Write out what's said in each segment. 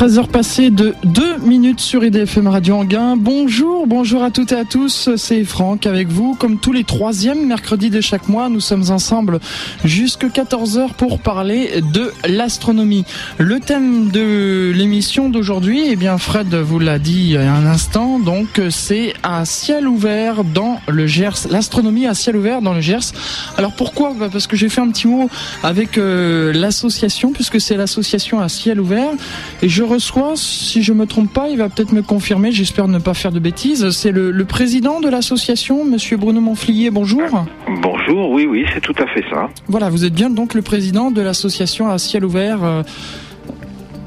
13h passées de 2 minutes sur IDFM Radio Anguin. Bonjour, bonjour à toutes et à tous. C'est Franck avec vous. Comme tous les troisièmes mercredis de chaque mois, nous sommes ensemble jusqu'à 14h pour parler de l'astronomie. Le thème de l'émission d'aujourd'hui, eh bien, Fred vous l'a dit il y a un instant, donc c'est à ciel ouvert dans le Gers. L'astronomie à ciel ouvert dans le Gers. Alors pourquoi? Bah, Parce que j'ai fait un petit mot avec euh, l'association, puisque c'est l'association à ciel ouvert. Et je reçois, si je me trompe pas, il va peut-être me confirmer, j'espère ne pas faire de bêtises, c'est le, le président de l'association, monsieur Bruno Monflier, bonjour. Bonjour, oui, oui, c'est tout à fait ça. Voilà, vous êtes bien donc le président de l'association à ciel ouvert. euh,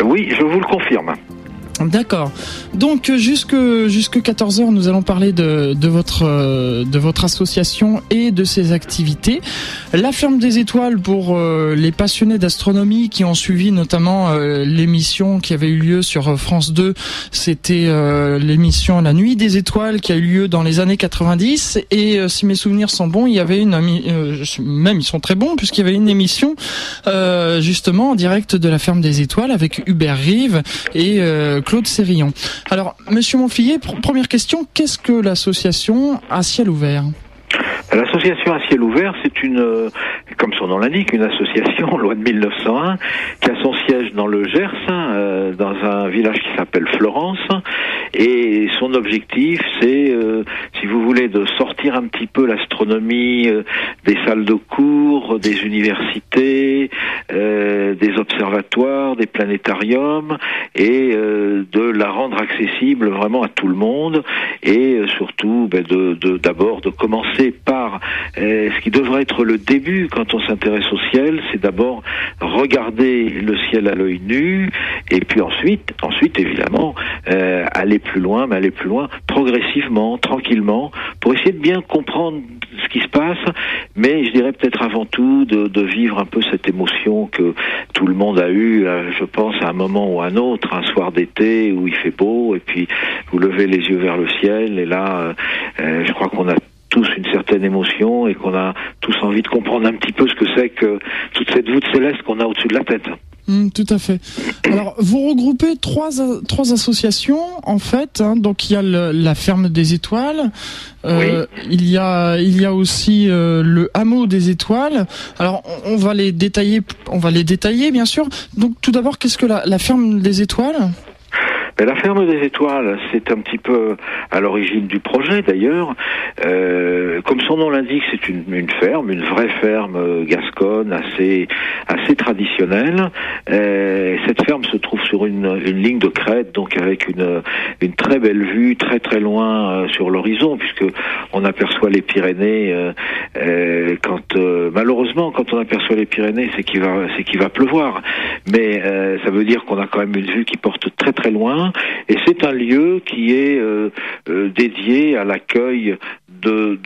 Oui, je vous le confirme. D'accord. Donc jusque jusque 14h, nous allons parler de, de votre euh, de votre association et de ses activités. La ferme des étoiles pour euh, les passionnés d'astronomie qui ont suivi notamment euh, l'émission qui avait eu lieu sur France 2, c'était euh, l'émission La nuit des étoiles qui a eu lieu dans les années 90 et euh, si mes souvenirs sont bons, il y avait une euh, même ils sont très bons puisqu'il y avait une émission euh, justement en direct de la ferme des étoiles avec Hubert Rive et euh, Claude Sérillon. Alors, Monsieur Monfillet, pr- première question, qu'est-ce que l'association à ciel ouvert? L'association à ciel ouvert, c'est une, euh, comme son nom l'indique, une association loi de 1901 qui a son siège dans le Gers, hein, euh, dans un village qui s'appelle Florence. Et son objectif, c'est, euh, si vous voulez, de sortir un petit peu l'astronomie euh, des salles de cours, des universités, des observatoires, des planétariums, et de la rendre accessible vraiment à tout le monde, et surtout ben, d'abord de, commencer par ce qui devrait être le début on s'intéresse au ciel, c'est d'abord regarder le ciel à l'œil nu, et puis ensuite, ensuite évidemment, euh, aller plus loin, mais aller plus loin progressivement, tranquillement, pour essayer de bien comprendre ce qui se passe, mais je dirais peut-être avant tout de, vivre un peu cette émotion que tout le monde a eu, euh, je pense, à un moment ou à un autre, un soir d'été où il fait beau, et puis vous levez les yeux vers le ciel, et là, euh, je crois qu'on a tous une certaine émotion et qu'on a tous envie de comprendre un petit peu ce que c'est que toute cette voûte céleste qu'on a au-dessus de la tête. Hmm, Tout à fait. Alors, vous regroupez trois, trois associations, en fait. hein. donc, il y a le- la ferme des étoiles. euh, Il y a, il y a aussi euh, le hameau des étoiles. Alors, on, on va les détailler. On va les détailler, bien sûr. Donc, tout d'abord, qu'est-ce que la, la ferme des étoiles? La ferme des étoiles, c'est un petit peu à l'origine du projet d'ailleurs. Euh, comme son nom l'indique, c'est une, une ferme, une vraie ferme euh, gasconne, assez assez traditionnelle. Euh, cette ferme se trouve sur une, une ligne de crête, donc avec une une très belle vue, très très loin euh, sur l'horizon, puisque on aperçoit les Pyrénées. euh, euh, quand malheureusement, quand on aperçoit les Pyrénées, c'est qu'il va c'est qu'il va pleuvoir. Mais ça veut dire qu'on a quand même une vue qui porte très très loin. Et c'est un lieu qui est euh, euh, dédié à l'accueil de,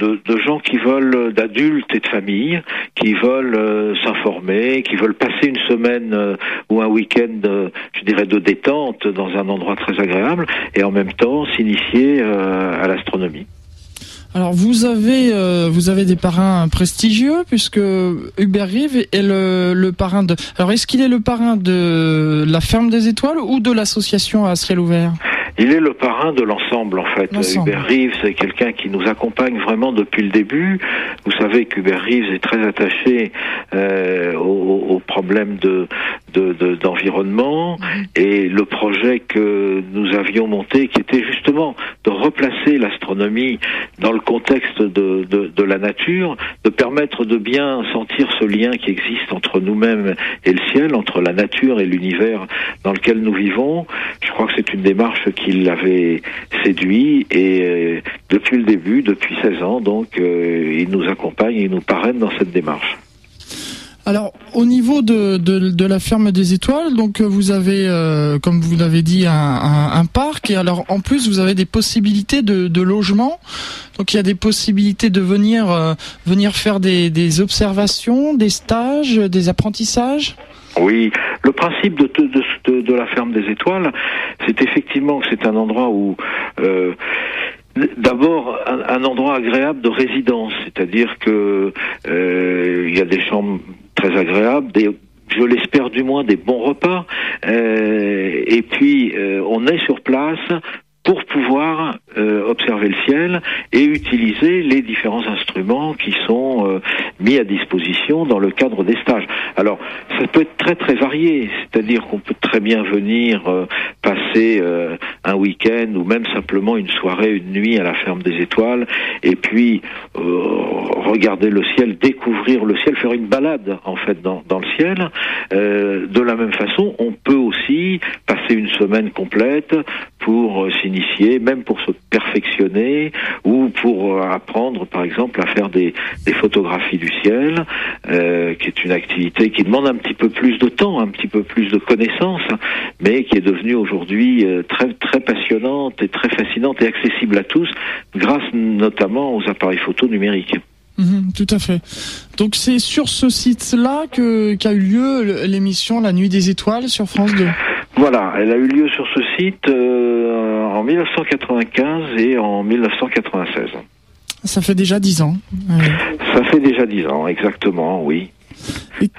gens qui veulent, d'adultes et de familles, qui veulent euh, s'informer, qui veulent passer une semaine ou un week-end, je dirais, de détente dans un endroit très agréable, et en même temps s'initier à l'astronomie. Alors vous avez euh, vous avez des parrains prestigieux puisque Hubert Rive est le, le parrain de. Alors est-ce qu'il est le parrain de la ferme des étoiles ou de l'association à ciel ouvert? Il est le parrain de l'ensemble en fait. Hubert Reeves c'est quelqu'un qui nous accompagne vraiment depuis le début. Vous savez qu'Hubert Reeves est très attaché euh, au problème de de- de- d'environnement et le projet que nous avions monté qui était justement de replacer l'astronomie dans le contexte de, de, de la nature, de permettre de bien sentir ce lien qui existe entre nous-mêmes et le ciel, entre la nature et l'univers dans lequel nous vivons. Je crois que c'est une démarche qui l'avait séduit et euh, depuis le début, depuis 16 ans, donc euh, il nous accompagne, il nous parraine dans cette démarche. Alors, au niveau de, la ferme des étoiles, donc euh, vous avez, euh, comme vous l'avez dit, un, parc. Et alors, en plus, vous avez des possibilités de, logement. Donc, il y a des possibilités de venir euh, venir faire des, observations, des stages, des apprentissages. Oui, le principe de, la ferme des étoiles, c'est effectivement que c'est un endroit où D'abord, un, endroit agréable de résidence, c'est-à-dire que il y a des chambres très agréables, des, je l'espère du moins, des bons repas. et puis, on est sur place pour pouvoir euh, observer le ciel et utiliser les différents instruments qui sont euh, mis à disposition dans le cadre des stages. Alors, ça peut être très très varié, c'est-à-dire qu'on peut très bien venir euh, passer un week-end ou même simplement une soirée, une nuit à la ferme des étoiles et puis regarder le ciel, découvrir le ciel, faire une balade en fait dans, dans le ciel. de la même façon, on peut aussi passer une semaine complète pour s'initier même pour se perfectionner ou pour apprendre, par exemple, à faire des, photographies du ciel, euh, qui est une activité qui demande un petit peu plus de temps, un petit peu plus de connaissances, mais qui est devenue aujourd'hui euh, très très passionnante et très fascinante et accessible à tous, grâce notamment aux appareils photo numériques. Mhm, tout à fait. Donc c'est sur ce site-là que qu'a eu lieu l'émission La Nuit des Étoiles sur France 2. Voilà, elle a eu lieu sur ce site euh, en 1995 et en 1996. Ça fait déjà dix ans. Ça fait déjà dix ans, exactement, oui.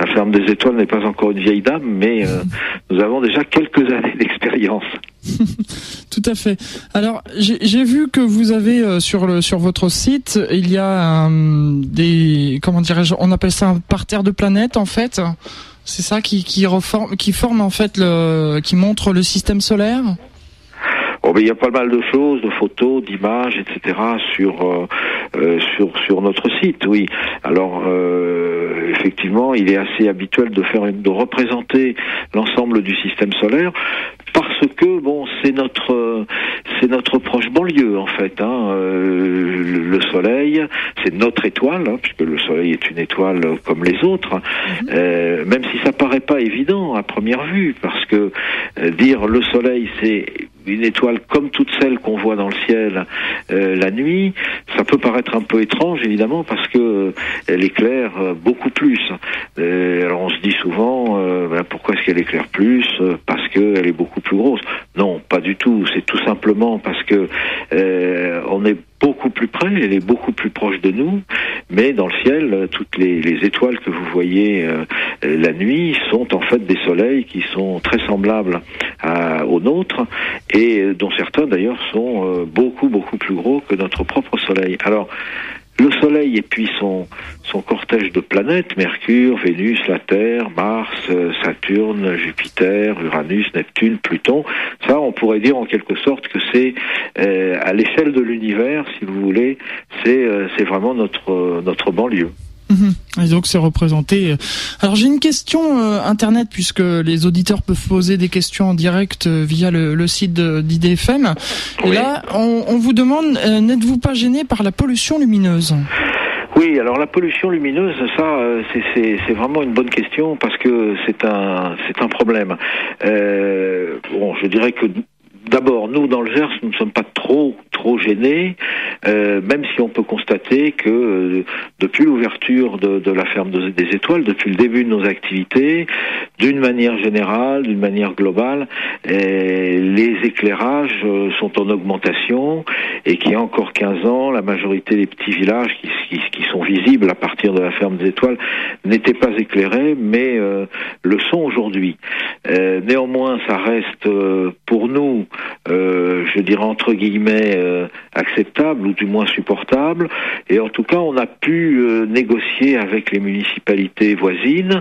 La ferme des étoiles n'est pas encore une vieille dame, mais euh, nous avons déjà quelques années d'expérience. Tout à fait. Alors, j'ai vu que vous avez euh, sur le sur votre site, il y a des comment dirais-je, on appelle ça un parterre de planètes en fait. C'est ça qui qui reforme, qui forme en fait le, qui montre le système solaire? Oh, il y a pas mal de choses, de photos, d'images, etc. sur euh, euh, sur sur notre site. Oui. Alors euh, effectivement, il est assez habituel de faire de représenter l'ensemble du système solaire parce que bon, c'est notre c'est notre proche banlieue en fait. Hein. le, Soleil, c'est notre étoile, hein, puisque le Soleil est une étoile comme les autres. Mhm. même si ça paraît pas évident à première vue, parce que dire le Soleil c'est une étoile comme toutes celles qu'on voit dans le ciel euh, la nuit, ça peut paraître un peu étrange évidemment parce que euh, elle éclaire euh, beaucoup plus. alors on se dit souvent pourquoi est-ce qu'elle éclaire plus qu'elle est beaucoup plus grosse. Non, pas du tout. C'est tout simplement parce que on est beaucoup plus près, elle est beaucoup plus proche de nous, mais dans le ciel, toutes les, étoiles que vous voyez euh, la nuit sont en fait des soleils qui sont très semblables aux nôtres et dont certains d'ailleurs sont euh, beaucoup beaucoup plus gros que notre propre soleil. Alors le Soleil et puis son, son cortège de planètes, Mercure, Vénus, la Terre, Mars, euh, Saturne, Jupiter, Uranus, Neptune, Pluton, ça on pourrait dire en quelque sorte que c'est euh, à l'échelle de l'univers, si vous voulez, c'est euh, vraiment notre, notre banlieue. Mhm. Et donc c'est représenté. Alors j'ai une question euh, internet puisque les auditeurs peuvent poser des questions en direct euh, via le, site d'IDFM. Et là, on, vous demande euh, n'êtes-vous pas gêné par la pollution lumineuse? Oui, alors la pollution lumineuse, ça, c'est vraiment une bonne question parce que c'est un, c'est un problème. bon, je dirais que D'abord, nous, dans le Gers, nous ne sommes pas trop, trop gênés, euh, même si on peut constater que euh, depuis l'ouverture de, de, la ferme des étoiles, depuis le début de nos activités, d'une manière générale, d'une manière globale, euh, les éclairages euh, sont en augmentation et qu'il y a encore 15 ans, la majorité des petits villages qui, qui, qui sont visibles à partir de la ferme des étoiles n'étaient pas éclairés, mais euh, le sont aujourd'hui. néanmoins, ça reste pour nous euh, je dirais entre guillemets, euh, acceptable ou du moins supportable. Et en tout cas, on a pu euh, négocier avec les municipalités voisines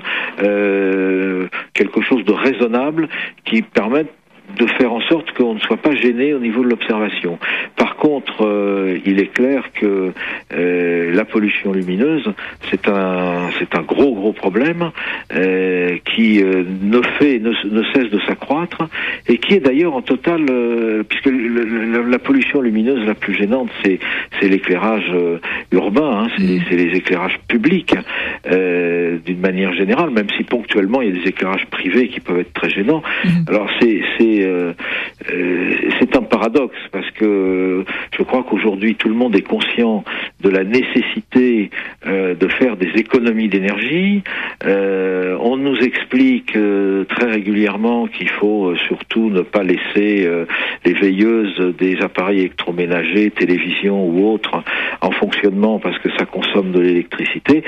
quelque chose de raisonnable qui permette de faire en sorte qu'on ne soit pas gêné au niveau de l'observation. Par contre, euh, il est clair que euh, la pollution lumineuse, c'est un, c'est un gros gros problème euh, qui ne fait, ne, ne, cesse de s'accroître et qui est d'ailleurs en total, puisque la, pollution lumineuse la plus gênante, c'est, c'est l'éclairage urbain, hein, c'est, c'est les éclairages publics d'une manière générale, même si ponctuellement il y a des éclairages privés qui peuvent être très gênants. Mmh. Alors c'est, c'est euh, euh, c'est un paradoxe parce que je crois qu'aujourd'hui tout le monde est conscient de la nécessité euh, de faire des économies d'énergie. on nous explique très régulièrement qu'il faut surtout ne pas laisser les veilleuses des appareils électroménagers, télévision ou autres en fonctionnement parce que ça consomme de l'électricité.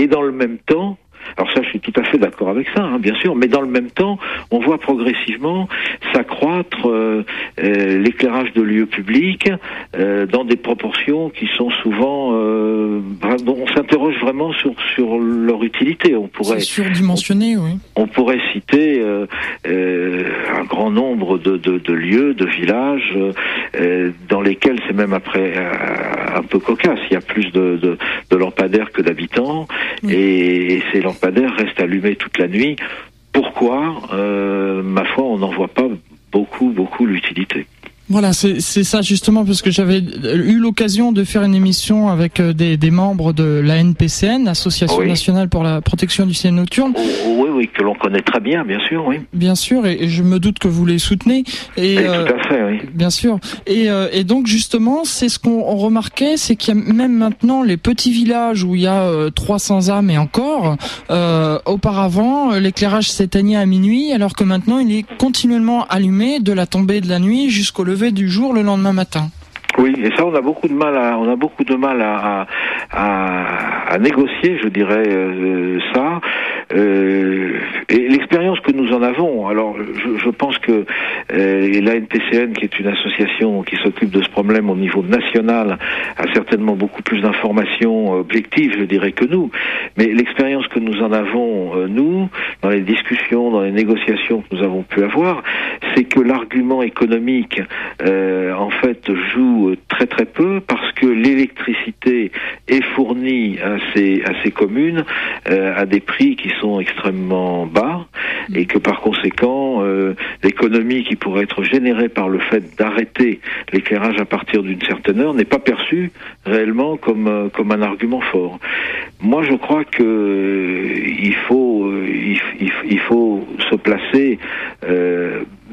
Et dans le même temps, Alors ça, je suis tout à fait d'accord avec ça, hein, bien sûr. Mais dans le même temps, on voit progressivement s'accroître euh, euh, l'éclairage de lieux publics euh, dans des proportions qui sont souvent. On s'interroge vraiment sur sur leur utilité. On pourrait surdimensionné, oui. On pourrait citer un grand nombre de, de, de, lieux, de villages dans lesquels c'est même après un peu cocasse. Il y a plus de, de, de lampadaires que d'habitants et, et ces lampadaires restent allumés toute la nuit. Pourquoi? Euh, Ma foi, on n'en voit pas beaucoup, beaucoup l'utilité. Voilà, c'est ça justement parce que j'avais eu l'occasion de faire une émission avec euh, des, des membres de la NPCN, Association nationale pour la protection du ciel nocturne. Oh, oui, oui, que l'on connaît très bien, bien sûr, oui. Bien sûr, et, je me doute que vous les soutenez. Et, euh, tout à fait, oui. Bien sûr. Et, euh, et donc justement, c'est ce qu'on remarquait, c'est qu'il y a même maintenant les petits villages où il y a 300 âmes et encore. auparavant, l'éclairage s'éteignait à minuit, alors que maintenant il est continuellement allumé de la tombée de la nuit jusqu'au du jour le lendemain matin. Oui, et ça, on a beaucoup de mal à, on a beaucoup de mal à, à, à, négocier, je dirais euh, ça. Euh, et l'expérience que nous en avons, alors je, je pense que euh, la NPCN, qui est une association qui s'occupe de ce problème au niveau national, a certainement beaucoup plus d'informations objectives, je dirais, que nous. Mais l'expérience que nous en avons, euh, nous, dans les discussions, dans les négociations que nous avons pu avoir, c'est que l'argument économique, euh, en fait, joue très très peu parce que l'électricité est fournie à ces, à ces communes euh, à des prix qui sont extrêmement bas et que par conséquent, euh, l'économie qui pourrait être générée par le fait d'arrêter l'éclairage à partir d'une certaine heure n'est pas perçue réellement comme, euh, comme un argument fort. Moi, je crois que il faut, il, il, faut se placer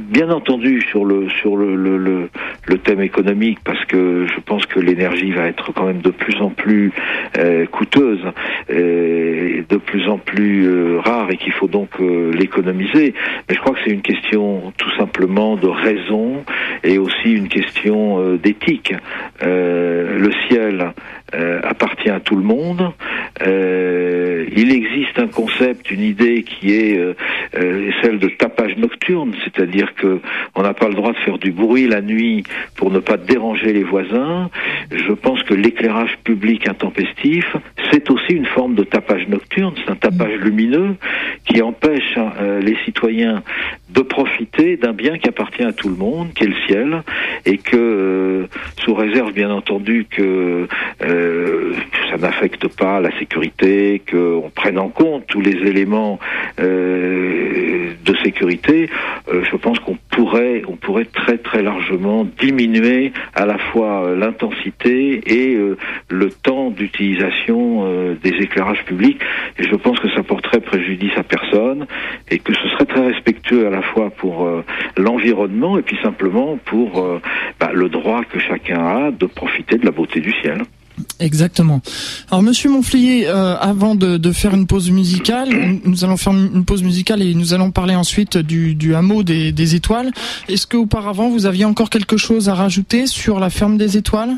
bien entendu sur le sur le, le, le, thème économique parce que je pense que l'énergie va être quand même de plus en plus euh, coûteuse et de plus en plus euh, rare et qu'il faut donc euh, l'économiser. Mais je crois que c'est une question tout simplement de raison et aussi une question d'éthique. Le ciel appartient à tout le monde. Il existe un concept une idée qui est celle de tapage nocturne c'est-à-dire que on n'a pas le droit de faire du bruit la nuit pour ne pas déranger les voisins. Je pense que l'éclairage public intempestif, c'est aussi une forme de tapage nocturne, c'est un tapage lumineux qui empêche euh, les citoyens de profiter d'un bien qui appartient à tout le monde, qui est le ciel, et que, euh, sous réserve bien entendu que euh, ça n'affecte pas la sécurité, qu'on prenne en compte tous les éléments de sécurité, je pense qu'on pourrait, on pourrait très très largement diminuer à la fois euh, l'intensité et euh, le temps d'utilisation euh, des éclairages publics. Et je pense que ça porterait préjudice à personne et que ce serait très respectueux à fois pour l'environnement et puis simplement pour bah, le droit que chacun a de profiter de la beauté du ciel. Exactement. Alors Monsieur Monflier, euh, avant de, faire une pause musicale, nous allons faire une pause musicale et nous allons parler ensuite du, hameau des, des étoiles. Est-ce que auparavant vous aviez encore quelque chose à rajouter sur la ferme des étoiles?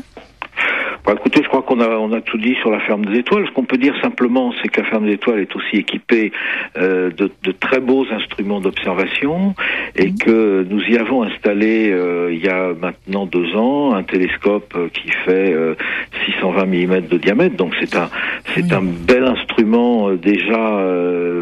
Bah, écoutez, je crois qu'on a, on a tout dit sur la ferme des étoiles. Ce qu'on peut dire simplement, c'est que la ferme des étoiles est aussi équipée euh, de, de, très beaux instruments d'observation et mmh. que nous y avons installé euh, il y a maintenant deux ans un télescope euh, qui fait 620 mm de diamètre. Donc c'est un, c'est un bel instrument déjà,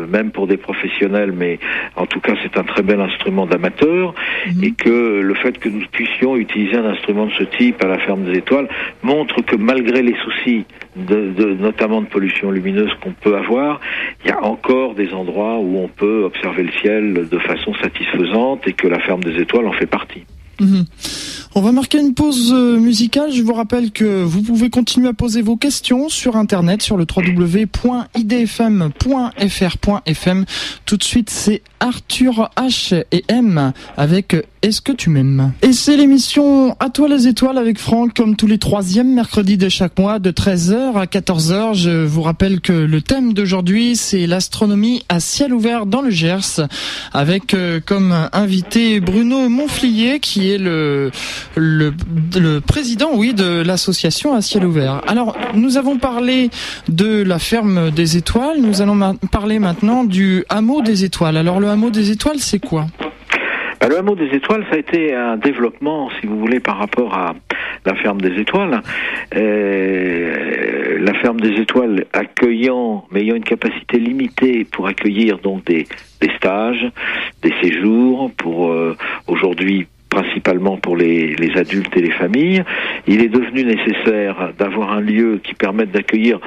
même pour des professionnels, mais en tout cas c'est un très bel instrument d'amateur mmh. et que le fait que nous puissions utiliser un instrument de ce type à la ferme des étoiles montre que malgré les soucis, notamment de pollution lumineuse qu'on peut avoir, il y a encore des endroits où on peut observer le ciel de façon satisfaisante et que la ferme des étoiles en fait partie. Mhm. On va marquer une pause euh, musicale. Je vous rappelle que vous pouvez continuer à poser vos questions sur internet sur le www.idfm.fr.fm. Tout de suite, c'est Arthur H et M avec Est-ce que tu m'aimes? Et c'est l'émission À toi les étoiles avec Franck, comme tous les troisièmes mercredis de chaque mois, de 13h à 14h. Je vous rappelle que le thème d'aujourd'hui, c'est l'astronomie à ciel ouvert dans le Gers, avec euh, comme invité Bruno Monflier, qui est le, le, président, oui, de l'association à ciel ouvert. Alors, nous avons parlé de la ferme des étoiles, nous allons parler maintenant du hameau des étoiles. Alors, le hameau des étoiles, c'est quoi? Le hameau des étoiles, ça a été un développement, si vous voulez, par rapport à la ferme des étoiles. Euh, la ferme des étoiles accueillant, mais ayant une capacité limitée pour accueillir donc des, stages, des séjours, pour euh, aujourd'hui principalement pour les, les, adultes et les familles. Il est devenu nécessaire d'avoir un lieu qui permette d'accueillir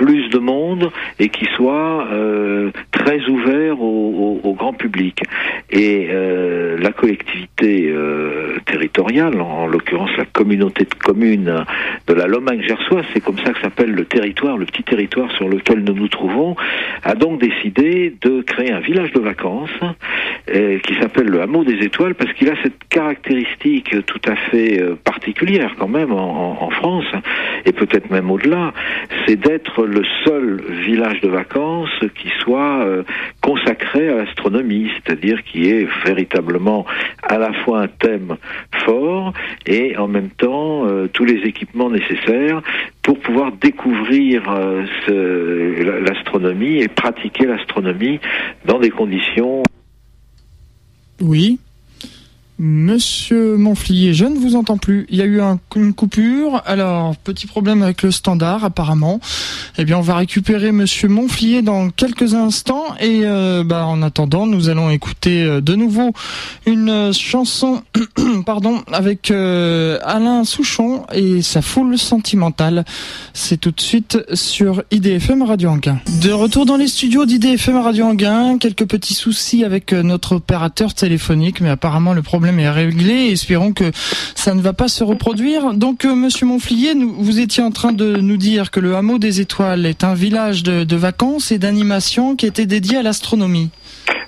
plus de monde et qui soit euh, très ouvert au, grand public. Et euh, la collectivité euh, territoriale, en, l'occurrence la communauté de communes de la Lomagne gersoise, c'est comme ça que s'appelle le territoire, le petit territoire sur lequel nous nous trouvons, a donc décidé de créer un village de vacances qui s'appelle le hameau des étoiles parce qu'il a cette caractéristique tout à fait particulière quand même en France et peut-être même au-delà, c'est d'être le seul village de vacances qui soit euh, consacré à l'astronomie, c'est-à-dire qui est véritablement à la fois un thème fort et en même temps euh, tous les équipements nécessaires pour pouvoir découvrir euh, l'astronomie et pratiquer l'astronomie dans des conditions. Oui. Monsieur Monflier, je ne vous entends plus. Il y a eu une coupure. Alors, petit problème avec le standard, apparemment. Eh bien, on va récupérer Monsieur Monflier dans quelques instants. Et euh, bah, en attendant, nous allons écouter euh, de nouveau une chanson, pardon, avec euh, Alain Souchon et sa foule sentimentale. C'est tout de suite sur IDFM Radio Anguin. De retour dans les studios d'IDFM Radio Anguin, quelques petits soucis avec notre opérateur téléphonique, mais apparemment le problème est réglé. Espérons que ça ne va pas se reproduire. Donc, euh, Monsieur Monflier, vous étiez en train de nous dire que le hameau des étoiles est un village de vacances et d'animation qui était dédié à l'astronomie.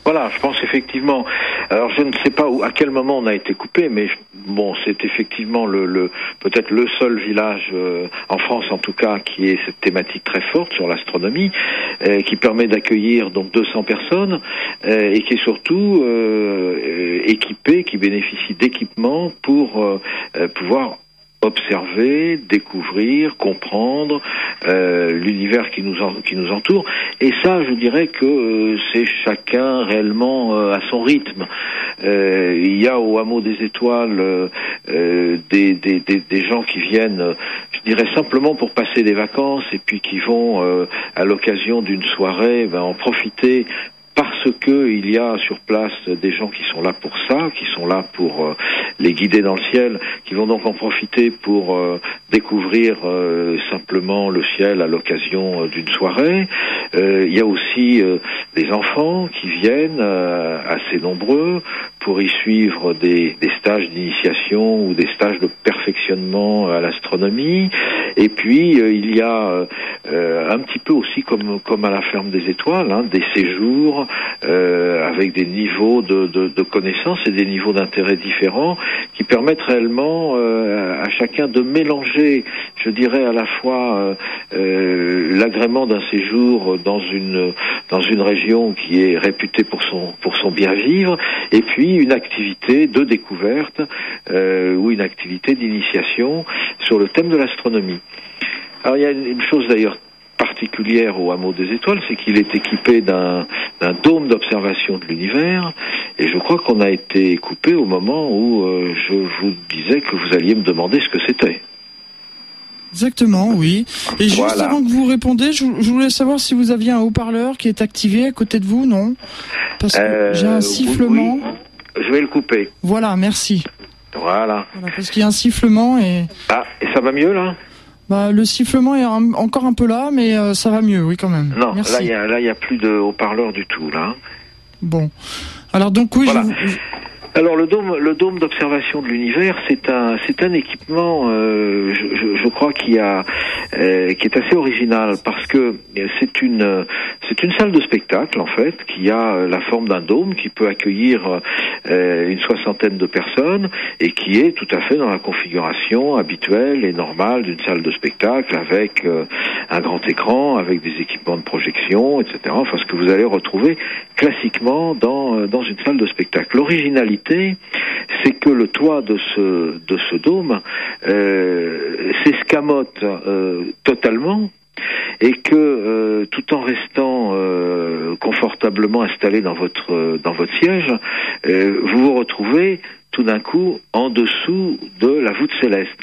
Voilà, je pense effectivement. Alors je ne sais pas où, à quel moment on a été coupé, mais bon, c'est effectivement le, peut-être le seul village euh, en France, en tout cas, qui ait cette thématique très forte sur l'astronomie, euh, qui permet d'accueillir donc 200 personnes euh, et qui est surtout équipé, qui bénéficie d'équipements pour pouvoir observer, découvrir, comprendre euh, l'univers qui nous qui nous entoure. Et ça, je dirais que euh, c'est chacun réellement euh, à son rythme. il y a au hameau des étoiles des, des, des, gens qui viennent, je dirais simplement pour passer des vacances et puis qui vont à l'occasion d'une soirée ben, en profiter parce que il y a sur place des gens qui sont là pour ça, qui sont là pour euh, les guider dans le ciel, qui vont donc en profiter pour euh, découvrir euh, simplement le ciel à l'occasion d'une soirée. il y a aussi des enfants qui viennent assez nombreux pour y suivre des, stages d'initiation ou des stages de perfectionnement à l'astronomie. Et puis il y a un petit peu aussi comme comme à la ferme des étoiles, hein, des séjours euh, avec des niveaux de, connaissances et des niveaux d'intérêt différents qui permettent réellement euh, à chacun de mélanger, je dirais, à la fois euh, l'agrément d'un séjour dans une dans une région qui est réputée pour son pour son bien vivre et puis une activité de découverte ou une activité d'initiation sur le thème de l'astronomie. Alors il y a une chose d'ailleurs particulière au hameau des étoiles, c'est qu'il est équipé d'un dôme d'observation de l'univers, et je crois qu'on a été coupé au moment où euh, je vous disais que vous alliez me demander ce que c'était. Exactement, oui. Et juste avant que vous répondez, je, voulais savoir si vous aviez un haut-parleur qui est activé à côté de vous, non? Parce que euh, j'ai un sifflement. Je vais le couper. Voilà, merci. Voilà. voilà parce qu'il y a un sifflement et. Ah, et ça va mieux là? Bah, le sifflement est encore un peu là, mais euh, ça va mieux, oui, quand même. Non, là, il n'y a, a plus de haut-parleur du tout, là. Bon. Alors, donc, oui, alors le dôme, le dôme d'observation de l'univers, c'est un, c'est un équipement, euh, je, je, crois qui a, euh, qui est assez original parce que c'est une, c'est une salle de spectacle en fait qui a la forme d'un dôme qui peut accueillir euh, une soixantaine de personnes et qui est tout à fait dans la configuration habituelle et normale d'une salle de spectacle avec euh, un grand écran, avec des équipements de projection, etc. Enfin, ce que vous allez retrouver classiquement dans dans une salle de spectacle. L'originalité, c'est que le toit de ce de ce dôme euh, s'escamote euh, totalement et que euh, tout en restant confortablement installé dans votre dans votre siège, vous vous retrouvez tout d'un coup en dessous de la voûte céleste.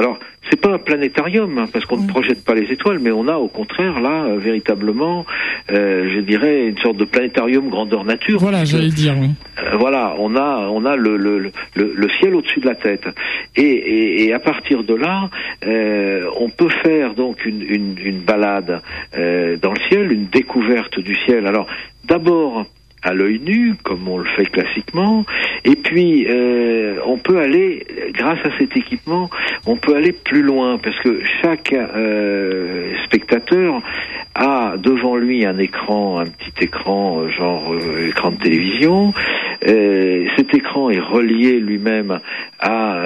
Alors, c'est pas un planétarium hein, parce qu'on ne mm. projette pas les étoiles, mais on a au contraire là euh, véritablement, euh, je dirais, une sorte de planétarium grandeur nature. Voilà, j'allais dire. Oui. Euh, voilà, on a on a le le, le, le ciel au-dessus de la tête, et, et, et, à partir de là, euh, on peut faire donc une une, une balade dans le ciel, une découverte du ciel. Alors d'abord à l'œil nu, comme on le fait classiquement. Et puis, euh, on peut aller, grâce à cet équipement, on peut aller plus loin, parce que chaque euh, spectateur a devant lui un écran, un petit écran, euh, genre euh, écran de télévision. Euh, cet écran est relié lui-même à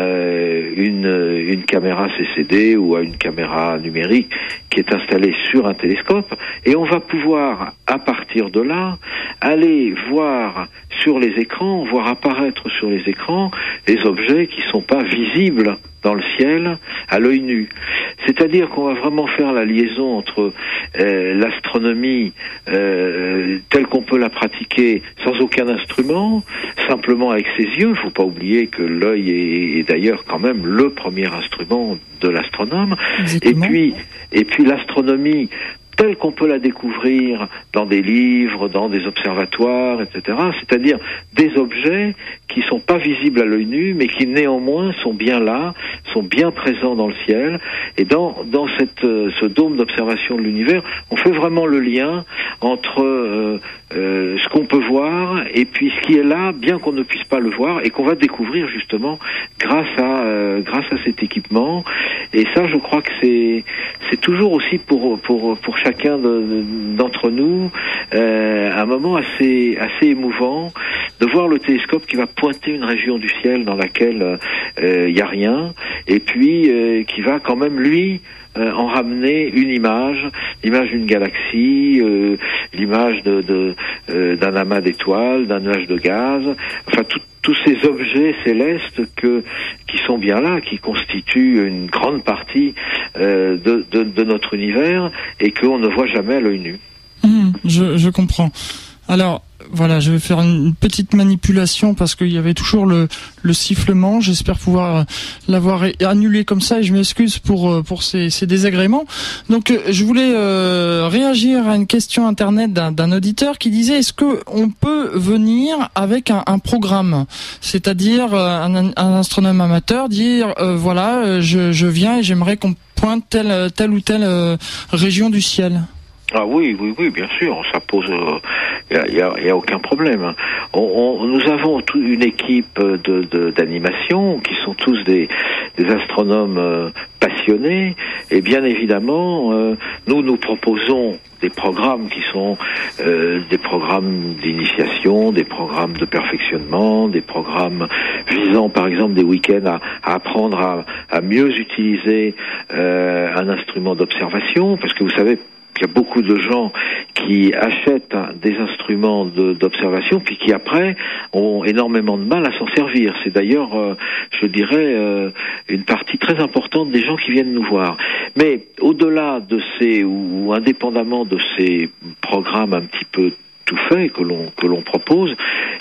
une, une caméra CCD ou à une caméra numérique qui est installée sur un télescope, et on va pouvoir, à partir de là, aller voir sur les écrans, voir apparaître sur les écrans les objets qui sont pas visibles dans le ciel à l'œil nu. C'est-à-dire qu'on va vraiment faire la liaison entre euh, l'astronomie euh, telle qu'on peut la pratiquer sans aucun instrument, simplement avec ses yeux. Il ne faut pas oublier que l'œil est, est d'ailleurs quand même le premier instrument de l'astronome. Et puis, et puis l'astronomie telle qu'on peut la découvrir dans des livres, dans des observatoires, etc. C'est-à-dire des objets qui sont pas visibles à l'œil nu, mais qui néanmoins sont bien là, sont bien présents dans le ciel. Et dans dans euh, ce dôme d'observation de l'univers, on fait vraiment le lien entre euh, euh, ce qu'on peut voir et puis ce qui est là, bien qu'on ne puisse pas le voir, et qu'on va découvrir justement grâce à grâce à cet équipement. Et ça, je crois que c'est c'est toujours aussi pour pour pour chacun d'entre nous euh, un moment assez assez émouvant de voir le télescope qui va pointer une région du ciel dans laquelle il n'y a rien, et puis qui va quand même lui euh, en ramener une image, l'image d'une galaxie, euh, l'image euh, d'un amas d'étoiles, d'un nuage de gaz, enfin tous ces objets célestes qui sont bien là, qui constituent une grande partie de, notre univers et qu'on ne voit jamais à l'œil nu. Mmh, je comprends. Alors, voilà, je vais faire une petite manipulation parce qu'il y avait toujours le, le sifflement. J'espère pouvoir euh, l'avoir annulé comme ça et je m'excuse pour euh, pour ces, désagréments. Donc, euh, je voulais réagir à une question internet d'un auditeur qui disait est-ce que on peut venir avec un, programme, c'est-à-dire un, un, astronome amateur dire voilà, je, je viens et j'aimerais qu'on pointe telle telle ou telle région du ciel. Ah oui, oui, oui, bien sûr, ça pose, il euh, n'y a, y a, aucun problème. On, on, nous avons une équipe de d'animation qui sont tous des, des astronomes euh, passionnés, et bien évidemment, euh, nous nous proposons des programmes qui sont euh, des programmes d'initiation, des programmes de perfectionnement, des programmes visant par exemple des week-ends à, à apprendre à, à, mieux utiliser un instrument d'observation, parce que vous savez, il y a beaucoup de gens qui achètent des instruments d'observation puis qui après ont énormément de mal à s'en servir. C'est d'ailleurs, euh, je dirais, euh, une partie très importante des gens qui viennent nous voir. Mais au-delà de ces ou indépendamment de ces programmes un petit peu tout fait que l'on que l'on propose,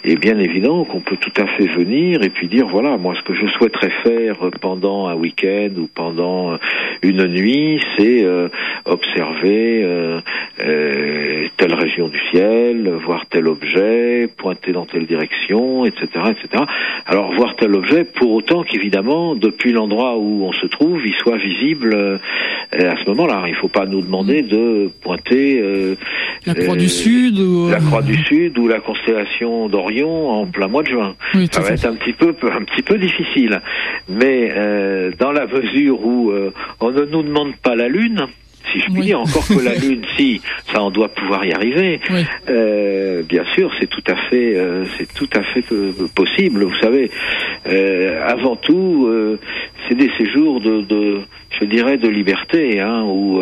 et bien évident qu'on peut tout à fait venir et puis dire voilà moi ce que je souhaiterais faire pendant un week-end ou pendant une nuit, c'est euh, observer euh, euh, telle région du ciel, voir tel objet, pointer dans telle direction, etc., etc. Alors voir tel objet pour autant qu'évidemment depuis l'endroit où on se trouve, il soit visible à ce moment-là. Il ne faut pas nous demander de pointer la croix du Sud ou la Croix du Sud ou la constellation d'Orion en plein mois de juin. ça va être un petit peu un petit peu difficile, mais euh, dans la mesure où euh, on ne nous demande pas la lune, si je puis dire, encore que la Lune, si, ça on doit pouvoir y arriver. Euh, bien sûr, c'est tout à fait, euh, c'est tout à fait euh, possible. Vous savez, euh, avant tout, euh, c'est des séjours de, de, je dirais, de liberté, hein, où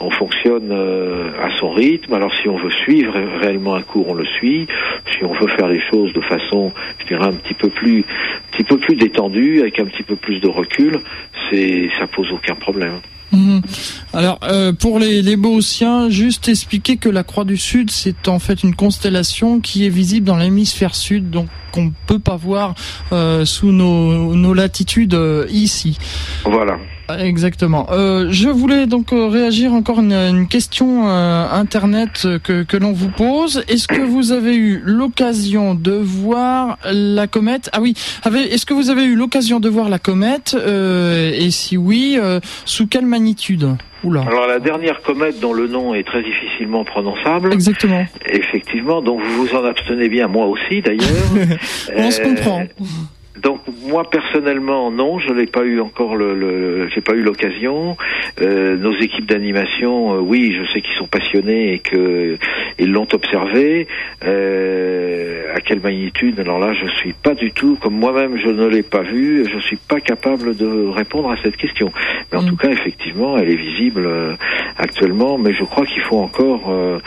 on fonctionne à son rythme. Alors, si on veut suivre réellement un cours, on le suit. Si on veut faire les choses de façon, je dirais, un petit peu plus, un petit peu plus détendue, avec un petit peu plus de recul, c'est, ça pose aucun problème. Mhm. Alors, euh, pour les, les Béotiens, juste expliquer que la Croix du Sud, c'est en fait une constellation qui est visible dans l'hémisphère sud, donc qu'on peut pas voir euh, sous nos, nos latitudes euh, ici. Voilà. Exactement. Euh, je voulais donc euh, réagir encore une, une question euh, internet que, que l'on vous pose. Est-ce que vous avez eu l'occasion de voir la comète? Ah oui. Est-ce que vous avez eu l'occasion de voir la comète? Et si oui, sous quelle magnitude? Oula. Alors la dernière comète dont le nom est très difficilement prononçable. Exactement. Effectivement, donc vous vous en abstenez bien, moi aussi d'ailleurs. On se comprend. Donc moi personnellement non, je n'ai pas eu encore le, le j'ai pas eu l'occasion. Euh, nos équipes d'animation, euh, oui, je sais qu'ils sont passionnés et que ils l'ont observé. Euh, à quelle magnitude? Alors là, je suis pas du tout comme moi-même, je ne l'ai pas vu, je suis pas capable de répondre à cette question. Mais en mm. tout cas, effectivement, elle est visible euh, actuellement, mais je crois qu'il faut encore euh,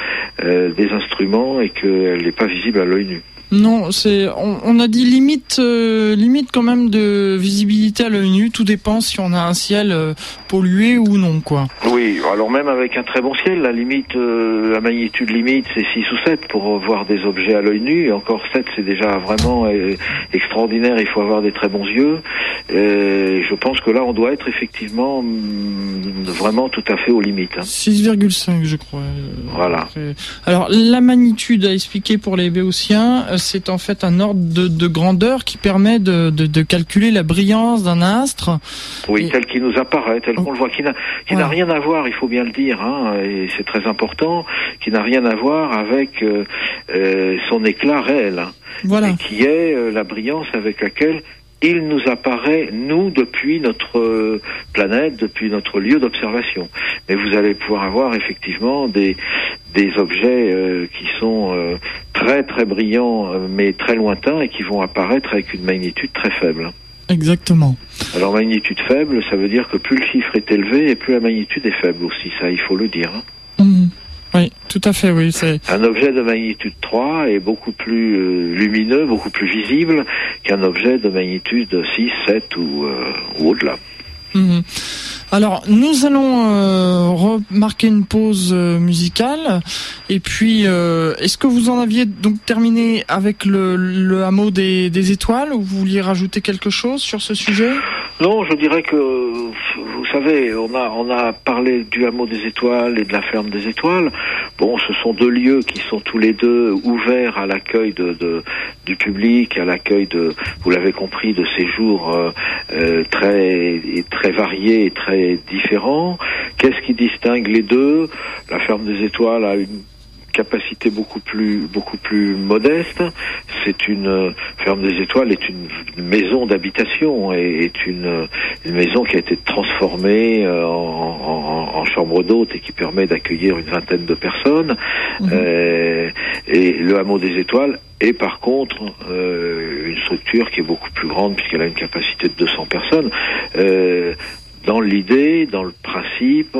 des instruments et qu'elle n'est pas visible à l'œil nu. Non, c'est on, a dit limite euh, limite quand même de visibilité à l'œil nu. Tout dépend si on a un ciel euh, pollué ou non, quoi. Oui, alors même avec un très bon ciel, la limite, euh, la magnitude limite, c'est 6 ou 7 pour voir des objets à l'œil nu. Et encore 7, c'est déjà vraiment extraordinaire. Il faut avoir des très bons yeux. Et je pense que là, on doit être effectivement mm, vraiment tout à fait aux limites. 6,5, hein. je crois. Voilà. Alors la magnitude à expliquer pour les Béotiens c'est en fait un ordre de, grandeur qui permet de, calculer la brillance d'un astre. Oui, tel qu'il nous apparaît, tel qu'on le voit, qui n'a rien à voir, il faut bien le dire, hein, et c'est très important, qui n'a rien à voir avec euh, euh, son éclat réel. Voilà. Et qui est euh, la brillance avec laquelle il nous apparaît, nous, depuis notre planète, depuis notre lieu d'observation. Mais vous allez pouvoir avoir effectivement des, des objets euh, qui sont euh, très très brillants euh, mais très lointains et qui vont apparaître avec une magnitude très faible. Exactement. Alors magnitude faible, ça veut dire que plus le chiffre est élevé et plus la magnitude est faible aussi, ça il faut le dire. Hein. Oui, tout à fait, oui. Un objet de magnitude 3 est beaucoup plus lumineux, beaucoup plus visible qu'un objet de magnitude 6, 7 ou, ou au-delà. Mhm. Alors, nous allons euh, remarquer une pause euh, musicale. Et puis, euh, est-ce que vous en aviez donc terminé avec le, hameau des, étoiles ou vous vouliez rajouter quelque chose sur ce sujet? Non, je dirais que, vous savez, on a, parlé du hameau des étoiles et de la ferme des étoiles. Bon, ce sont deux lieux qui sont tous les deux ouverts à l'accueil du public, à l'accueil de, vous l'avez compris, de séjours très, très variés et très différents. Qu'est-ce qui distingue les deux? La ferme des étoiles a une capacité beaucoup plus beaucoup plus modeste. C'est une ferme des étoiles est une, maison d'habitation et est une, une, maison qui a été transformée euh, en, en, chambre d'hôte et qui permet d'accueillir une vingtaine de personnes. Mhm. Euh, et le hameau des étoiles est par contre euh, une structure qui est beaucoup plus grande puisqu'elle a une capacité de 200 personnes. Euh, dans l'idée, dans le principe,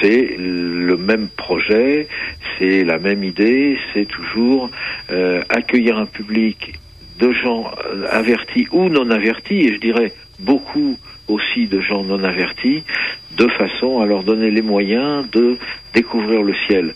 c'est le même projet, c'est la même idée, c'est toujours euh, accueillir un public de gens euh, avertis ou non avertis, et je dirais beaucoup aussi de gens non avertis, de façon à leur donner les moyens de découvrir le ciel.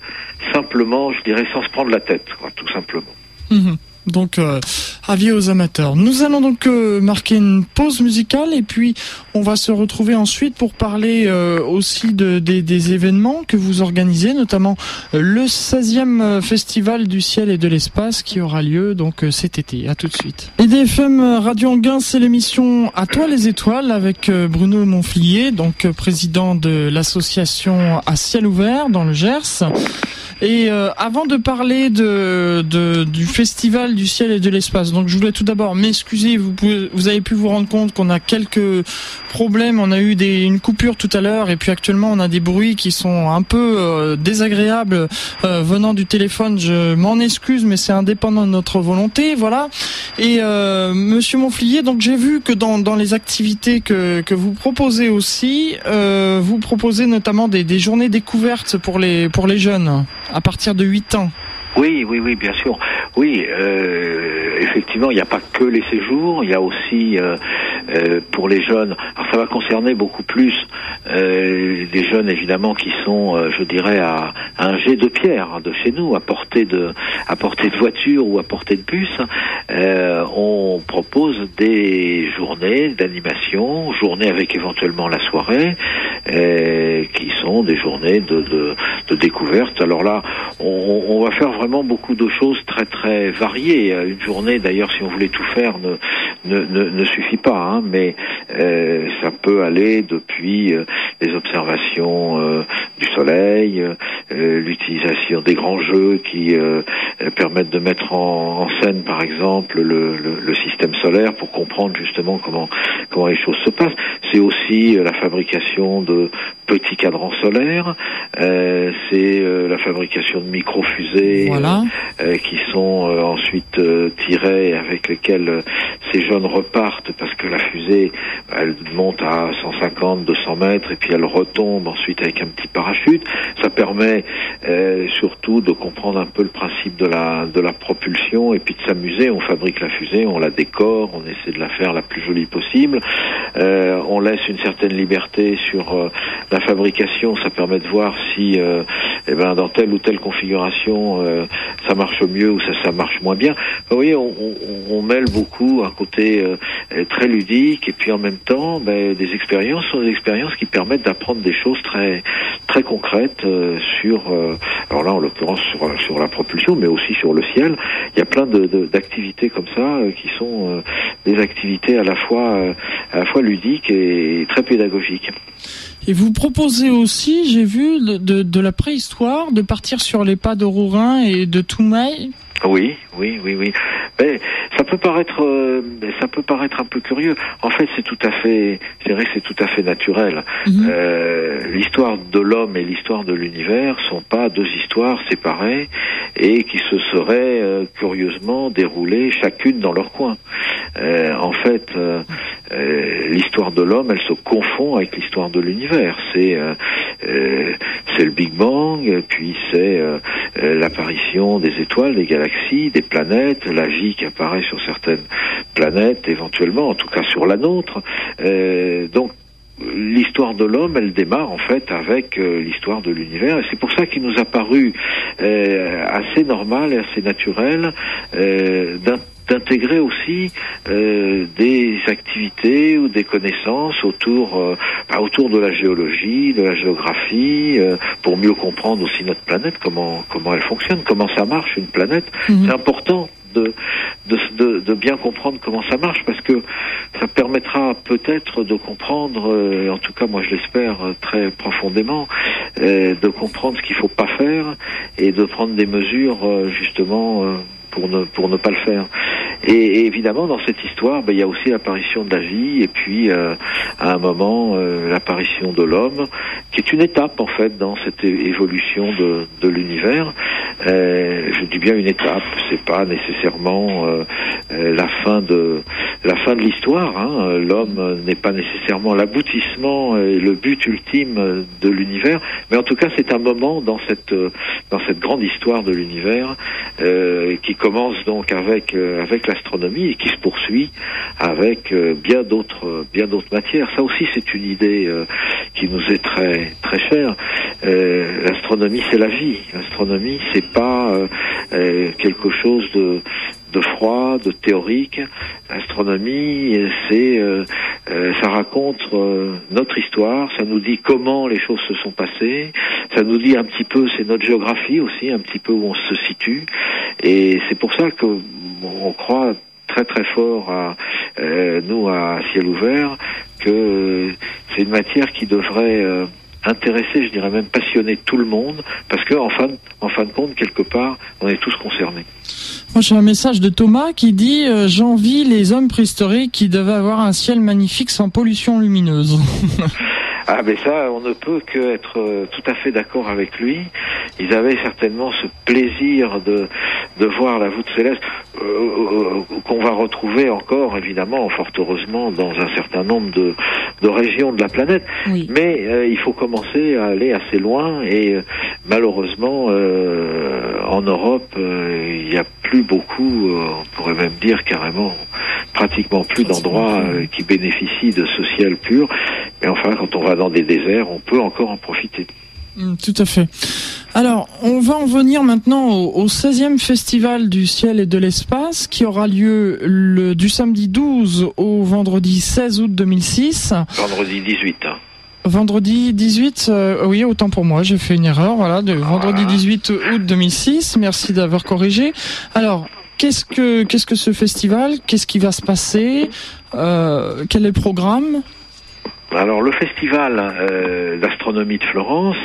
Simplement, je dirais, sans se prendre la tête, quoi, tout simplement. Mhm. Donc, euh, avis aux amateurs. Nous allons donc euh, marquer une pause musicale et puis on va se retrouver ensuite pour parler euh, aussi de, des, des, événements que vous organisez, notamment le 16e Festival du ciel et de l'espace qui aura lieu donc cet été. À tout de suite. EDFM Radio Anguin, c'est l'émission À toi les étoiles avec Bruno Monflier, donc président de l'association À ciel ouvert dans le Gers. Et euh, avant de parler de, de, du festival du ciel et de l'espace, donc je voulais tout d'abord m'excuser. Vous vous avez pu vous rendre compte qu'on a quelques problèmes. On a eu des, une coupure tout à l'heure, et puis actuellement on a des bruits qui sont un peu euh, désagréables euh, venant du téléphone. Je m'en excuse, mais c'est indépendant de notre volonté, voilà. Et Monsieur Monflier, donc j'ai vu que dans, dans les activités que, que vous proposez aussi, vous proposez notamment des, des journées découvertes pour les pour les jeunes à partir de 8 ans. Oui, oui, oui, bien sûr. Oui, euh, effectivement, il n'y a pas que les séjours, il y a aussi euh, euh, pour les jeunes. Alors ça va concerner beaucoup plus euh, les jeunes évidemment qui sont, euh, je dirais, à, un jet de pierre hein, de chez nous, à portée de, à portée de voiture ou à portée de bus. Euh, on propose des journées d'animation, journées avec éventuellement la soirée, qui sont des journées de, de, de découverte. Alors là, on, on va faire vraiment beaucoup de choses très très variées. Une journée, d'ailleurs, si on voulait tout faire, ne, ne, ne, suffit pas, hein, mais euh, ça peut aller depuis euh, les observations euh, du soleil, euh, l'utilisation des grands jeux qui permettent de mettre en, scène, par exemple, le, le, le, système solaire pour comprendre justement comment comment les choses se passent. C'est aussi la fabrication de petits cadrans solaires, c'est la fabrication de micro-fusées voilà. qui sont ensuite tirées avec lesquelles ces jeunes repartent parce que la fusée, elle monte à 150, 200 mètres et puis elle retombe ensuite avec un petit parachute. Ça permet euh, surtout de comprendre un peu le principe de la de la propulsion et puis de s'amuser. On fabrique la fusée, on la décore, on essaie de la faire la plus jolie possible. Euh, on laisse une certaine liberté sur euh, la fabrication. Ça permet de voir si, euh, eh ben, dans telle ou telle configuration, euh, ça marche mieux ou ça ça marche moins bien. Vous voyez, on, on, on mêle beaucoup un côté euh, très ludique et puis en même temps ben, des expériences sont des expériences qui permettent d'apprendre des choses très très concrètes euh, sur euh, alors là en l'occurrence sur, sur la propulsion mais aussi sur le ciel il y a plein de, d'activités comme ça qui sont des activités à la fois à la fois ludiques et très pédagogiques et vous proposez aussi, j'ai vu, de, de, la préhistoire, de partir sur les pas de Rourin et de Toumaï. Oui, oui, oui, oui. Mais ça peut paraître, euh, ça peut paraître un peu curieux. En fait, c'est tout à fait, je dirais c'est tout à fait naturel. Mhm. Euh, l'histoire de l'homme et l'histoire de l'univers sont pas deux histoires séparées et qui se seraient euh, curieusement déroulées chacune dans leur coin. Euh, en fait, euh, l'histoire de l'homme, elle se confond avec l'histoire de l'univers. C'est c'est le Big Bang, puis c'est l'apparition des étoiles, des galaxies, des planètes, la vie qui apparaît sur certaines planètes, éventuellement, en tout cas sur la nôtre. Euh, donc l'histoire de l'homme, elle démarre en fait avec euh, l'histoire de l'univers, et c'est pour ça qu'il nous a paru euh, assez normal et assez naturel euh, d'intégrer aussi euh, des activités ou des connaissances autour euh, bah, autour de la géologie, de la géographie, euh, pour mieux comprendre aussi notre planète, comment comment elle fonctionne, comment ça marche une planète. Mhm. C'est important de, de, de, bien comprendre comment ça marche parce que ça permettra peut-être de comprendre, euh, en tout cas moi je l'espère euh, très profondément, euh, de comprendre ce qu'il faut pas faire et de prendre des mesures justement pour ne pour ne pas le faire. Et, évidemment, dans cette histoire, ben, il y a aussi l'apparition de la vie, et puis à un moment l'apparition de l'homme, qui est une étape en fait dans cette évolution de, de l'univers. Euh, je dis bien une étape, c'est pas nécessairement euh, euh, la fin de la fin de l'histoire. Hein. L'homme n'est pas nécessairement l'aboutissement et le but ultime de l'univers, mais en tout cas c'est un moment dans cette dans cette grande histoire de l'univers commence donc avec avec l'astronomie et qui se poursuit avec bien d'autres bien d'autres matières. Ça aussi c'est une idée qui nous est très très chère. l'astronomie c'est la vie. L'astronomie c'est pas euh, euh, quelque chose de de froid, de théorique. L'astronomie, c'est, euh, euh, ça raconte euh, notre histoire, ça nous dit comment les choses se sont passées, ça nous dit un petit peu, c'est notre géographie aussi, un petit peu où on se situe, et c'est pour ça que on croit très très fort à nous à ciel ouvert que c'est une matière qui devrait intéresser, je dirais même passionner tout le monde, parce que en fin, en fin de compte, quelque part, on est tous concernés. Moi, j'ai un message de Thomas qui dit euh, J'envie les hommes préhistoriques qui devaient avoir un ciel magnifique sans pollution lumineuse. Ah mais ça, on ne peut que être euh, tout à fait d'accord avec lui. Ils avaient certainement ce plaisir de, de voir la voûte céleste euh, euh, qu'on va retrouver encore, évidemment, fort heureusement, dans un certain nombre de, de régions de la planète. Mais il faut commencer à aller assez loin et malheureusement, en Europe, il n'y a plus beaucoup, on pourrait même dire carrément, pratiquement plus d'endroits qui bénéficient de ce ciel pur. Mais enfin, quand on va dans des déserts, on peut encore en profiter. Mm, tout à fait. Alors, on va en venir maintenant au, 16e Festival du ciel et de l'espace qui aura lieu le, du samedi 12 au vendredi 16 août 2006. Vendredi 18. Hein. Vendredi 18, euh, oui, autant pour moi, j'ai fait une erreur, voilà, de vendredi 18 août 2006. Merci d'avoir corrigé. Alors, qu'est-ce que qu'est-ce que ce festival? Qu'est-ce qui va se passer? Euh, Quel est le programme? Alors le festival euh, d'astronomie de Florence,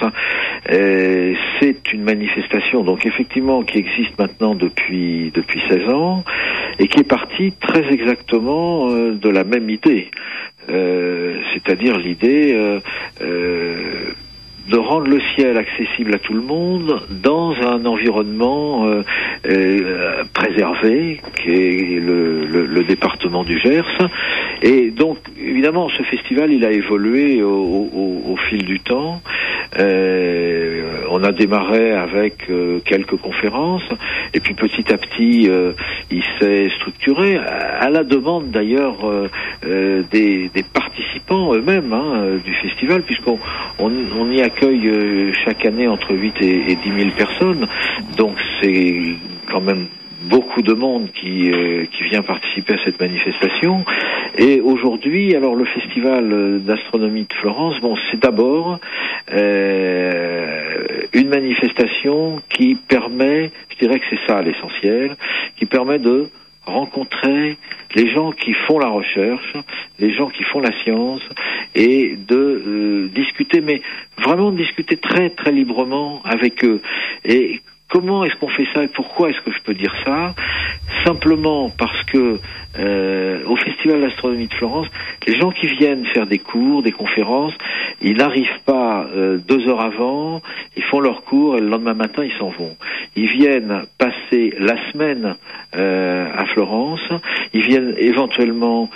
euh, c'est une manifestation donc effectivement qui existe maintenant depuis depuis 16 ans et qui est partie très exactement euh, de la même idée, c'est-à-dire l'idée de rendre le ciel accessible à tout le monde dans un environnement euh, euh, préservé, qui est le, département du Gers. Et donc, évidemment, ce festival, il a évolué au, fil du temps. Euh, on a démarré avec quelques conférences, et puis petit à petit, il s'est structuré, à la demande d'ailleurs des, participants eux-mêmes hein, du festival, puisqu'on on, on y a accueille euh, chaque année entre 8 et, 10 000 personnes. Donc c'est quand même beaucoup de monde qui, euh, qui vient participer à cette manifestation. Et aujourd'hui, alors le festival d'astronomie de Florence, bon, c'est d'abord euh, une manifestation qui permet, je dirais que c'est ça l'essentiel, qui permet de rencontrer les gens qui font la recherche, les gens qui font la science, et de euh, discuter, mais vraiment discuter très très librement avec eux. Et comment est-ce qu'on fait ça et pourquoi est-ce que je peux dire ça? Simplement parce que euh, au Festival d'astronomie de Florence, les gens qui viennent faire des cours, des conférences, ils n'arrivent pas euh, deux heures avant, ils font leur cours et le lendemain matin ils s'en vont. Ils viennent passer la semaine euh, à Florence, ils viennent éventuellement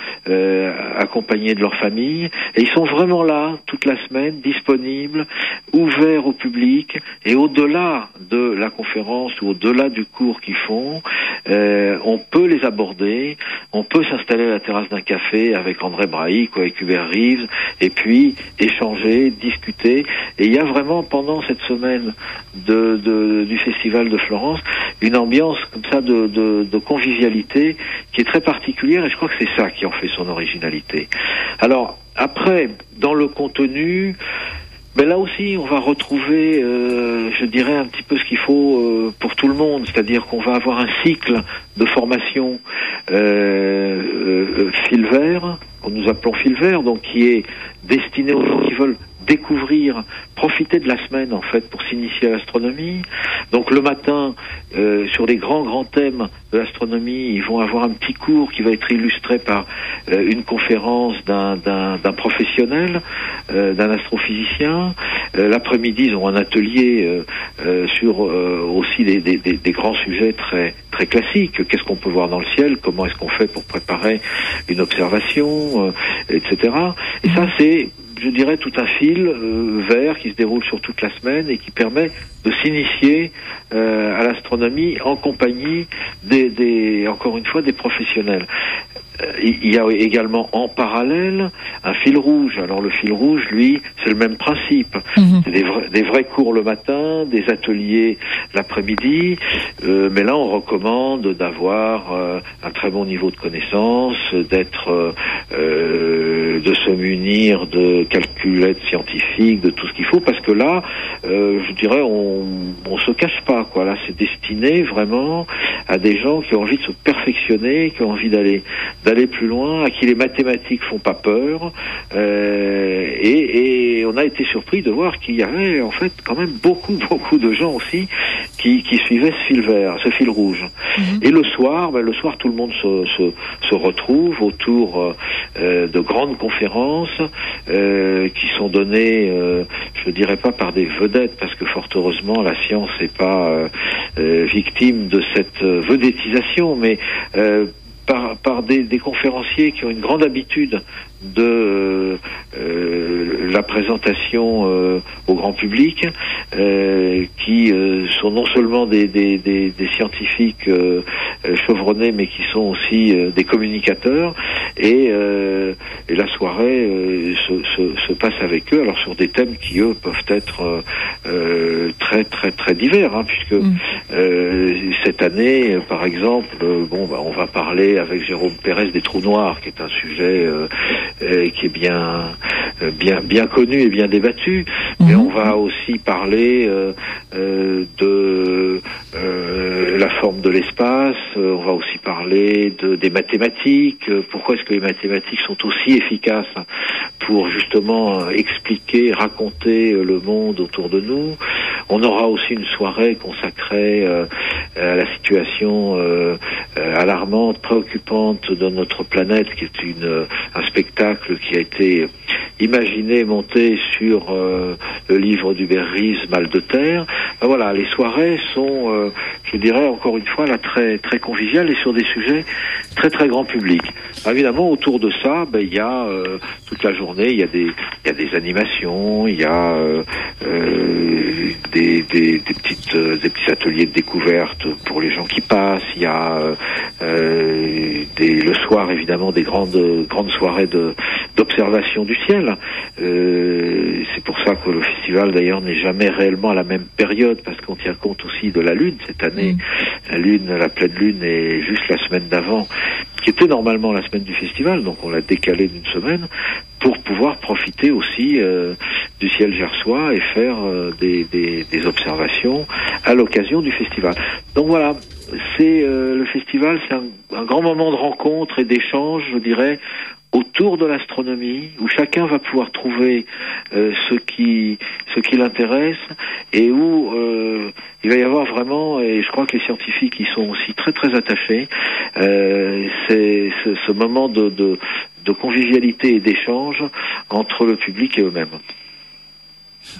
accompagnés de leur famille et ils sont vraiment là toute la semaine, disponibles, ouverts au public et au-delà de la conférence ou au-delà du cours qu'ils font, euh, on peut les aborder, on peut s'installer à la terrasse d'un café avec André Brahic ou avec Hubert Reeves, et puis échanger, discuter. Et il y a vraiment pendant cette semaine du festival de Florence une ambiance comme ça de, convivialité qui est très particulière, et je crois que c'est ça qui en fait son originalité. Alors après, dans le contenu, mais là aussi, on va retrouver, euh, je dirais, un petit peu ce qu'il faut euh, pour tout le monde, c'est-à-dire qu'on va avoir un cycle de formation euh, fil vert, qu'on nous appelons fil vert, donc qui est destiné aux gens qui veulent découvrir, profiter de la semaine en fait pour s'initier à l'astronomie. Donc le matin, euh, sur les grands grands thèmes de l'astronomie, ils vont avoir un petit cours qui va être illustré par euh, une conférence d'un professionnel, euh, d'un astrophysicien. L'après-midi, ils ont un atelier sur aussi des, des, des, grands sujets très très classiques. Qu'est-ce qu'on peut voir dans le ciel? Comment est-ce qu'on fait pour préparer une observation, etc. Et ça, c'est je dirais, tout un fil euh, vert qui se déroule sur toute la semaine et qui permet de s'initier euh, à l'astronomie en compagnie des, des, encore une fois, des professionnels. Euh, il y a également en parallèle un fil rouge. Alors le fil rouge, lui, c'est le même principe. C'est des, vrais, des vrais cours le matin, des ateliers l'après-midi, euh, mais là on recommande d'avoir euh, un très bon niveau de connaissance, d'être, euh, de se munir de calculettes scientifiques, de tout ce qu'il faut, parce que là, je dirais, on, on se cache pas, quoi. Là, c'est destiné vraiment à des gens qui ont envie de se perfectionner, qui ont envie d'aller d'aller plus loin, à qui les mathématiques font pas peur. Euh, et, et on a été surpris de voir qu'il y avait en fait quand même beaucoup beaucoup de gens aussi qui, qui suivaient ce fil vert, ce fil rouge. Mhm. Et le soir, ben, le soir tout le monde se, se, se retrouve autour euh, de grandes conférences euh, qui sont données, euh, je dirais pas par des vedettes, parce que fort heureusement la science n'est pas euh, euh, victime de cette euh, vedettisation, mais par, des conférenciers qui ont une grande habitude de euh, la présentation euh, au grand public, euh, qui sont non seulement des, des, des, des scientifiques chevronnés, mais qui sont aussi des communicateurs. Et, et la soirée se, se, se passe avec eux, alors sur des thèmes qui eux peuvent être très très très divers, hein, puisque Mm. cette année, par exemple, bon, bah, on va parler avec Jérôme Pérez des trous noirs, qui est un sujet qui est bien euh, bien bien connu et bien débattu. Mais Mhm. on va aussi parler euh, euh, de euh, la forme de l'espace. euh, on va aussi parler de, des mathématiques. euh, pourquoi est-ce que les mathématiques sont aussi efficaces pour justement euh, expliquer, raconter euh, le monde autour de nous. On aura aussi une soirée consacrée euh, à la situation euh, euh, alarmante, préoccupante de notre planète, qui est une, euh, un spectacle qui a été imaginé, monté sur euh, le livre du Berries, Mal de terre. Ben voilà, les soirées sont, euh, je dirais encore une fois, là très très conviviales et sur des sujets très très grand public. Évidemment, autour de ça, ben, il y a euh, toute la journée, il y a des animations, il y a des, petites petits ateliers de découverte pour les gens qui passent. Il y a le soir évidemment des grandes grandes soirées de d'observation du ciel. Euh, c'est pour ça que le festival d'ailleurs n'est jamais réellement à la même période parce qu'on tient compte aussi de la lune cette année. La lune, la pleine lune est juste la semaine d'avant, qui était normalement la semaine du festival, donc on l'a décalé d'une semaine pour pouvoir profiter aussi euh, du ciel gersois et faire euh, des, des, des observations à l'occasion du festival. Donc voilà, c'est euh, le festival, c'est un, un grand moment de rencontre et d'échange, je dirais, autour de l'astronomie, où chacun va pouvoir trouver euh, ce qui ce qui l'intéresse et où euh, il va y avoir vraiment, et je crois que les scientifiques y sont aussi très très attachés, euh, c'est ce, moment de, de, de convivialité et d'échange entre le public et eux-mêmes.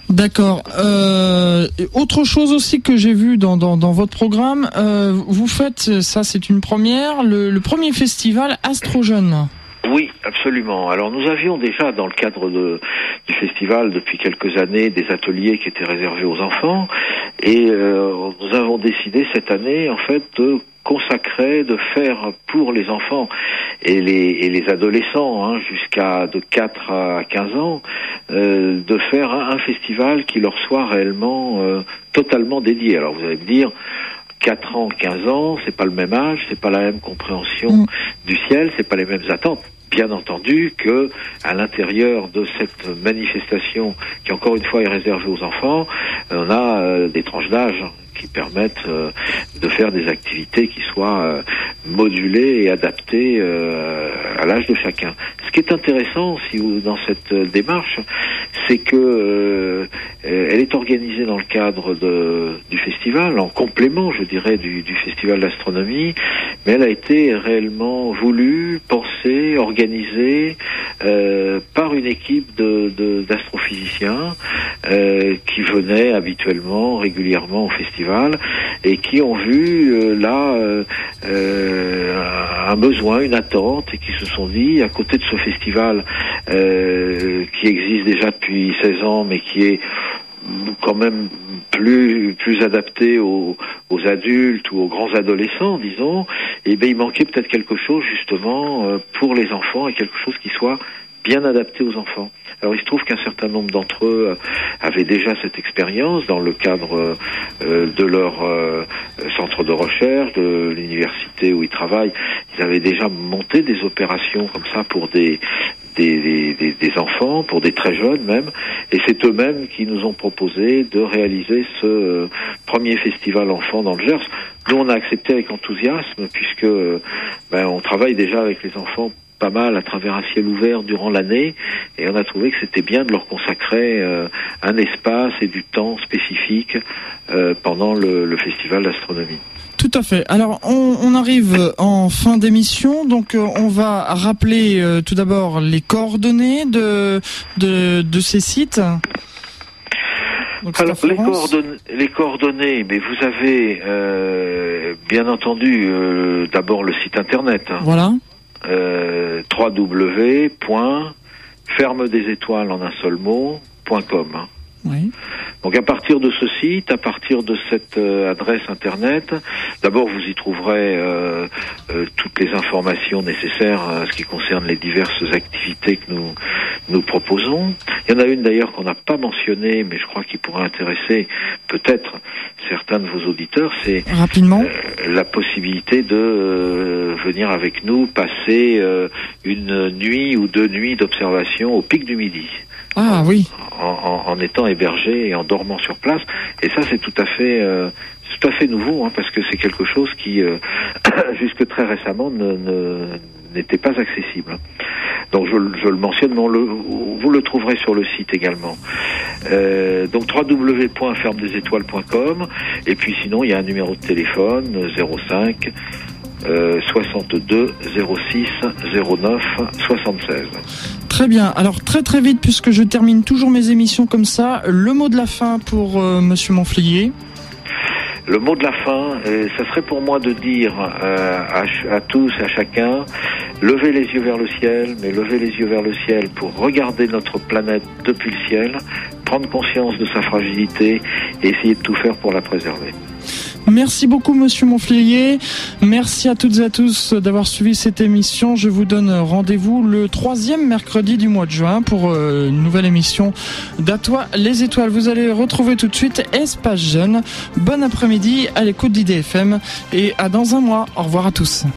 D'accord. Euh, autre chose aussi que j'ai vu dans, dans, dans votre programme, euh, vous faites, ça c'est une première, le, le premier festival Astro Jeune. Oui, absolument. Alors nous avions déjà dans le cadre de, du festival depuis quelques années des ateliers qui étaient réservés aux enfants et euh, nous avons décidé cette année en fait de consacrer, de faire pour les enfants et les, et les adolescents hein, jusqu'à de 4 à 15 ans, euh, de faire un, festival qui leur soit réellement euh, totalement dédié. Alors vous allez me dire, 4 ans, 15 ans, c'est pas le même âge, c'est pas la même compréhension Mm. du ciel, c'est pas les mêmes attentes. Bien entendu que à l'intérieur de cette manifestation, qui encore une fois est réservée aux enfants, on a euh, des tranches d'âge qui permettent euh, de faire des activités qui soient euh, modulées et adaptées euh, à l'âge de chacun. Ce qui est intéressant si vous, dans cette démarche, c'est que elle est organisée dans le cadre du festival, en complément, je dirais, du, festival d'astronomie, mais elle a été réellement voulue, pensée, organisée par une équipe d'astrophysiciens qui venaient habituellement, régulièrement au festival et qui ont vu euh, là euh, un besoin, une attente et qui se sont dit à côté de ce festival qui existe déjà depuis 16 ans mais qui est quand même plus plus adapté aux, adultes ou aux grands adolescents, disons, et eh il manquait peut-être quelque chose justement euh, pour les enfants et quelque chose qui soit bien adapté aux enfants. Alors il se trouve qu'un certain nombre d'entre eux euh, avaient déjà cette expérience dans le cadre euh, de leur centre de recherche, de l'université où ils travaillent. Ils avaient déjà monté des opérations comme ça pour des, des, enfants, pour des très jeunes même, et c'est eux-mêmes qui nous ont proposé de réaliser ce euh, premier festival enfant dans le Gers. Nous, on a accepté avec enthousiasme puisque euh, ben, on travaille déjà avec les enfants pas mal à travers un ciel ouvert durant l'année et on a trouvé que c'était bien de leur consacrer euh, un espace et du temps spécifique pendant le, le festival d'astronomie. Tout à fait. Alors, on, arrive en fin d'émission, donc euh, on va rappeler euh, tout d'abord les coordonnées de, de, ces sites. Alors, les coordonnées, les coordonnées, mais vous avez euh, bien entendu d'abord le site internet. Hein. Voilà. www.ferme des étoiles en un seul mot.com. Oui. Donc à partir de ce site, à partir de cette euh, adresse internet, d'abord vous y trouverez euh, euh, toutes les informations nécessaires à ce qui concerne les diverses activités que nous nous proposons. Il y en a une d'ailleurs qu'on n'a pas mentionnée, mais je crois qu'il pourrait intéresser peut-être certains de vos auditeurs, c'est rapidement la possibilité de venir avec nous passer une nuit ou deux nuits d'observation au pic du midi. Ah oui. En, en, étant hébergé et en dormant sur place. Et ça, c'est tout à fait, euh, tout à fait nouveau, hein, parce que c'est quelque chose qui, euh, jusque très récemment, ne, n'était pas accessible. Donc je, je le mentionne, mais le, vous le trouverez sur le site également. Euh, donc www.fermedesétoiles.com et puis sinon il y a un numéro de téléphone 05 62 06 09 76. Très bien. Alors très très vite, puisque je termine toujours mes émissions comme ça, le mot de la fin pour euh, Monsieur Monflier. Le mot de la fin, euh, ça serait pour moi de dire euh, à, à, tous, à chacun, levez les yeux vers le ciel, mais levez les yeux vers le ciel pour regarder notre planète depuis le ciel, prendre conscience de sa fragilité et essayer de tout faire pour la préserver. Merci beaucoup, monsieur Monflier. Merci à toutes et à tous d'avoir suivi cette émission. Je vous donne rendez-vous le troisième mercredi du mois de juin pour euh, une nouvelle émission d'Atois les étoiles. Vous allez retrouver tout de suite Espace Jeune. Bon après-midi à l'écoute d'IDFM et à dans un mois. Au revoir à tous.